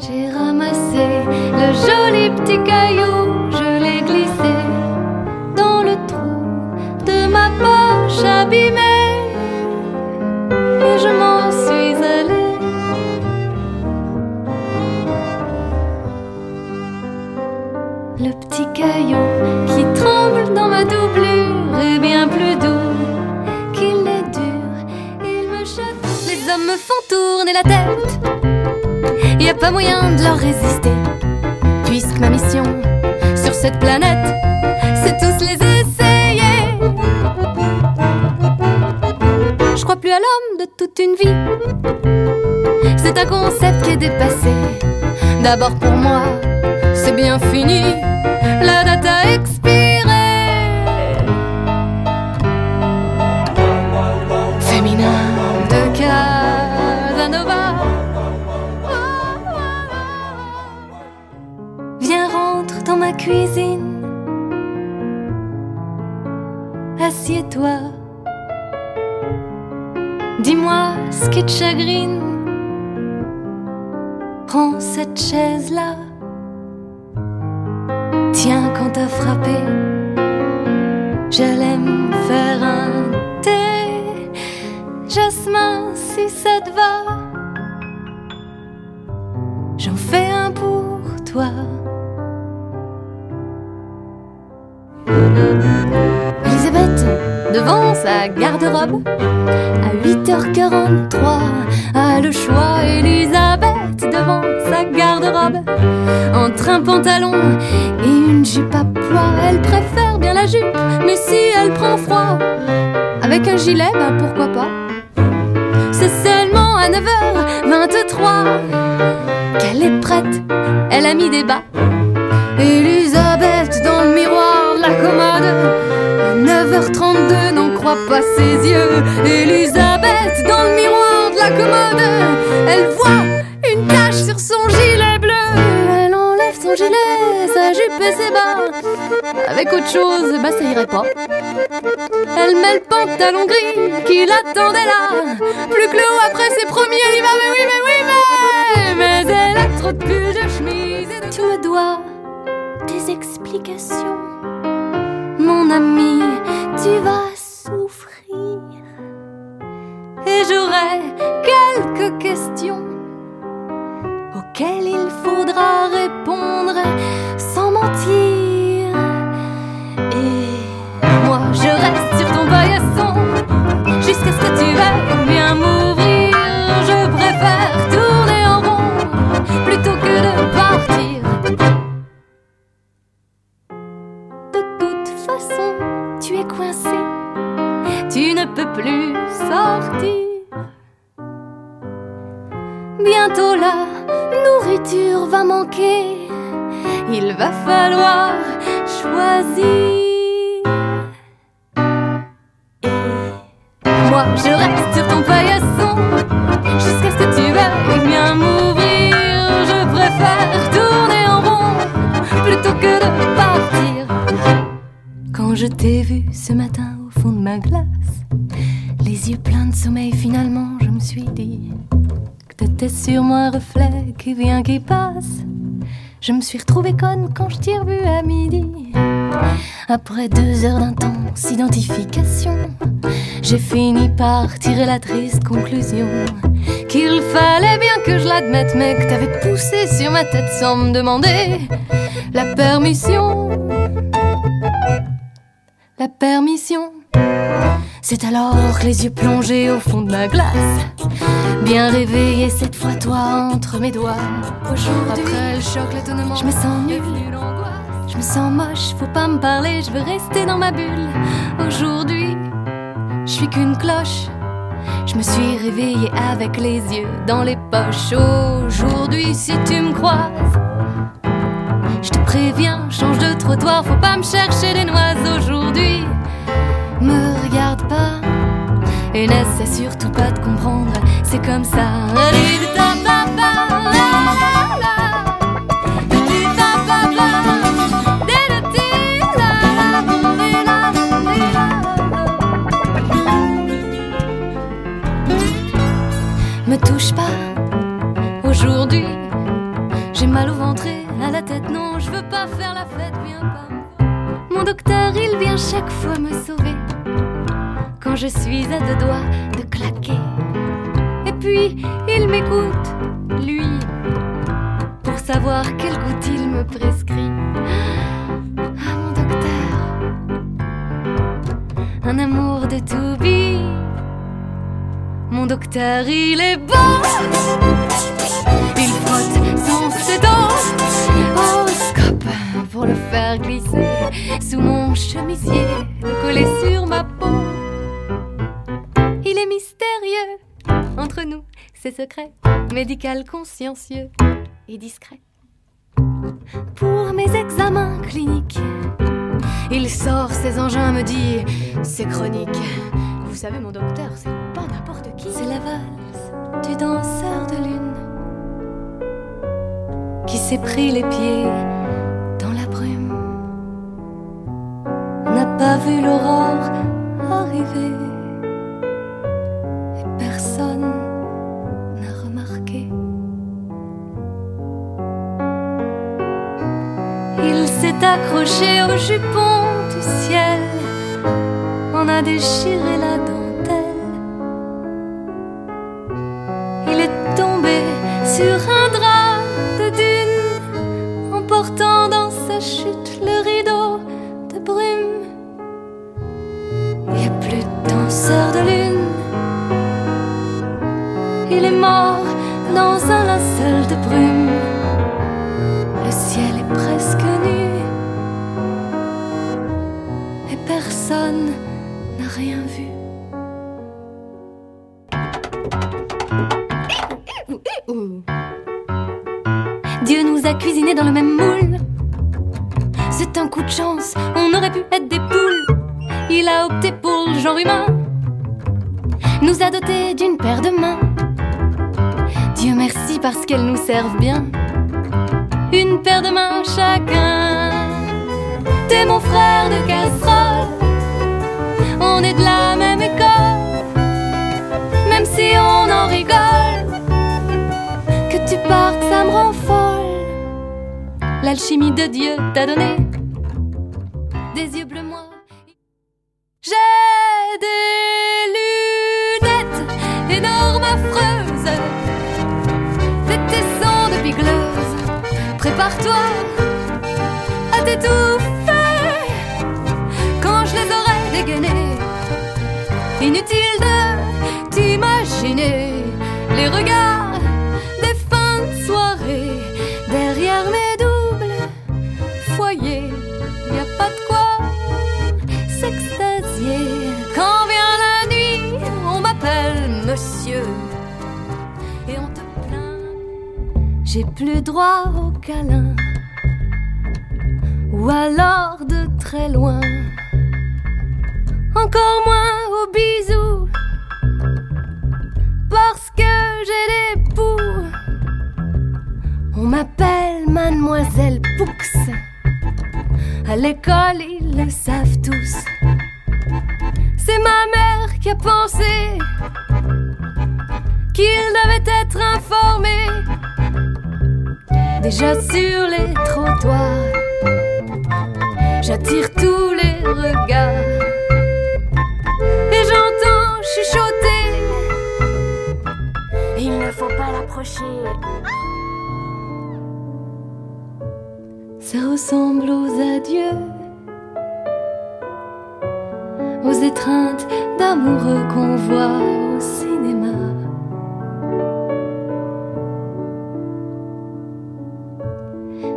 J'ai ramassé le joli petit caillou, je l'ai glissé dans le trou de ma poche abîmée et je m'en suis allée. Le petit caillou pas moyen de leur résister. Puisque ma mission sur cette planète, c'est tous les essayer. Je crois plus à l'homme de toute une vie. C'est un concept qui est dépassé. D'abord pour moi, c'est bien fini. Dans ma cuisine. Assieds-toi. Dis-moi ce qui te chagrine. Prends cette chaise-là. Tiens, quand t'as frappé, j'allais me faire un thé. Jasmin, si ça te va, devant sa garde-robe, à 8h43, a le choix. Elisabeth, devant sa garde-robe, entre un pantalon et une jupe à pois. Elle préfère bien la jupe, mais si elle prend froid, avec un gilet, ben pourquoi pas. C'est seulement à 9h23 qu'elle est prête, elle a mis des bas. 9h32, n'en croit pas ses yeux. Elisabeth dans le miroir de la commode. Elle voit une tache sur son gilet bleu. Elle enlève son gilet, sa jupe et ses bas. Avec autre chose, bah ça irait pas. Elle met le pantalon gris qui l'attendait là. Plus que le haut après ses premiers, elle va, mais oui, mais oui, mais. Mais elle a trop de pulls, de chemise. Tu me dois des explications. Mon ami, tu vas Bientôt la nourriture va manquer, il va falloir choisir. Et moi, je reste sur ton paillasson jusqu'à ce que tu veuilles bien m'ouvrir. Je préfère tourner en rond plutôt que de partir. Quand je t'ai vu ce matin au fond de ma glace, les yeux pleins de sommeil, finalement, je me suis dit t'étais sur moi un reflet qui vient, qui passe. Je me suis retrouvée conne quand je t'ai revu à midi. Après deux heures d'intense identification, j'ai fini par tirer la triste conclusion qu'il fallait bien que je l'admette, mais que t'avais poussé sur ma tête sans me demander la permission. La permission. C'est alors que les yeux plongés au fond de ma glace, bien réveillé cette fois toi entre mes doigts. Aujourd'hui, après le choc, l'étonnement, je me sens nulle. Je me sens moche, faut pas me parler, je veux rester dans ma bulle. Aujourd'hui, je suis qu'une cloche. Je me suis réveillée avec les yeux dans les poches. Aujourd'hui, si tu me croises, je te préviens, change de trottoir, faut pas me chercher les noises aujourd'hui. Me pas. Et n'essaie surtout pas de comprendre, c'est comme ça. Me touche pas. Aujourd'hui, mal au ventre à la tête, non, je veux pas faire la fête, viens pas. Mon docteur, il vient chaque fois me sauver je suis à deux doigts de claquer. Et puis, il m'écoute, lui, pour savoir quel goût il me prescrit. Ah, mon docteur, un amour de tout Mon docteur, il est bon. Il frotte son stéto au scope pour le faire glisser sous mon chemisier, le coller sur ma peau. Entre nous, c'est secret, médical consciencieux et discret. Pour mes examens cliniques, il sort ses engins, me dit c'est chronique. Vous savez, mon docteur, c'est pas n'importe qui. C'est la valse du danseur de lune qui s'est pris les pieds dans la brume. N'a pas vu l'aurore Accroché au jupon du ciel. On a déchiré la dentelle. Il est tombé sur un personne n'a rien vu. Dieu nous a cuisinés dans le même moule. C'est un coup de chance, on aurait pu être des poules. Il a opté pour le genre humain, nous a dotés d'une paire de mains. Dieu merci parce qu'elles nous servent bien. Une paire de mains chacun. T'es mon frère de casserole, on est de la même école. Même si on en rigole, que tu partes, ça me rend folle. L'alchimie de Dieu t'a donné des yeux bleus moi. J'ai des lunettes énormes affreuses, des tessons de bigleuse. Prépare-toi à t'étouffer quand je les aurai dégainés. Inutile de t'imaginer les regards des fins de soirée derrière mes doubles foyers. Y a pas de quoi s'extasier quand vient la nuit. On m'appelle monsieur et on te plaint. J'ai plus droit au câlin ou alors de très loin. Encore moins aux bisous parce que j'ai des poux. On m'appelle Mademoiselle Poux. À l'école, ils le savent tous. C'est ma mère qui a pensé qu'il devait être informé. Déjà sur les trottoirs, j'attire tous les regards. Il ne faut pas l'approcher. Ça ressemble aux adieux, aux étreintes d'amoureux qu'on voit au cinéma.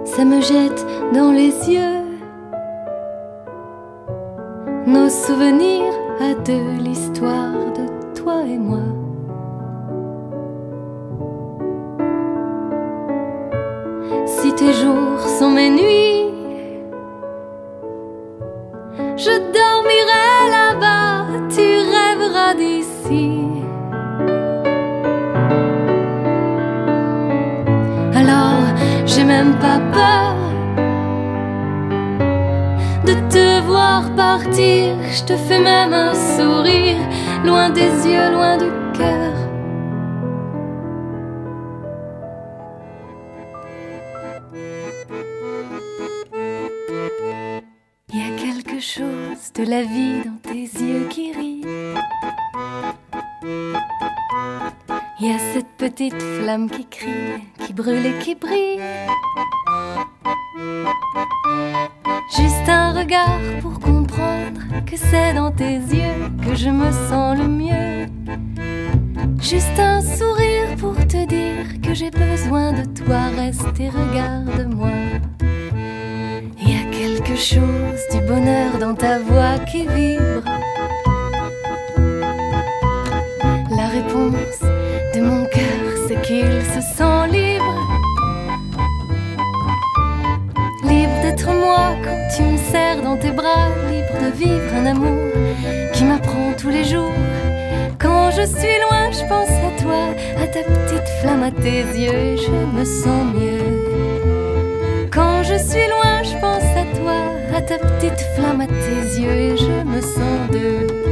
Ça me jette dans les yeux nos souvenirs à deux, l'histoire de toi et moi. Tes jours sont mes nuits, je dormirai là-bas, tu rêveras d'ici. Alors, j'ai même pas peur de te voir partir. Je te fais même un sourire, loin des yeux, loin du cœur. De la vie dans tes yeux qui rient. Il y a cette petite flamme qui crie, qui brûle et qui brille. Juste un regard pour comprendre que c'est dans tes yeux que je me sens le mieux. Juste un sourire pour te dire que j'ai besoin de toi, reste et regarde-moi. Quelque chose du bonheur dans ta voix qui vibre. La réponse de mon cœur, c'est qu'il se sent libre. Libre d'être moi quand tu me serres dans tes bras, libre de vivre un amour qui m'apprend tous les jours. Quand je suis loin, je pense à toi, à ta petite flamme à tes yeux je me sens mieux. Quand je suis loin, je pense à toi, à ta petite flamme à tes yeux et je me sens deux.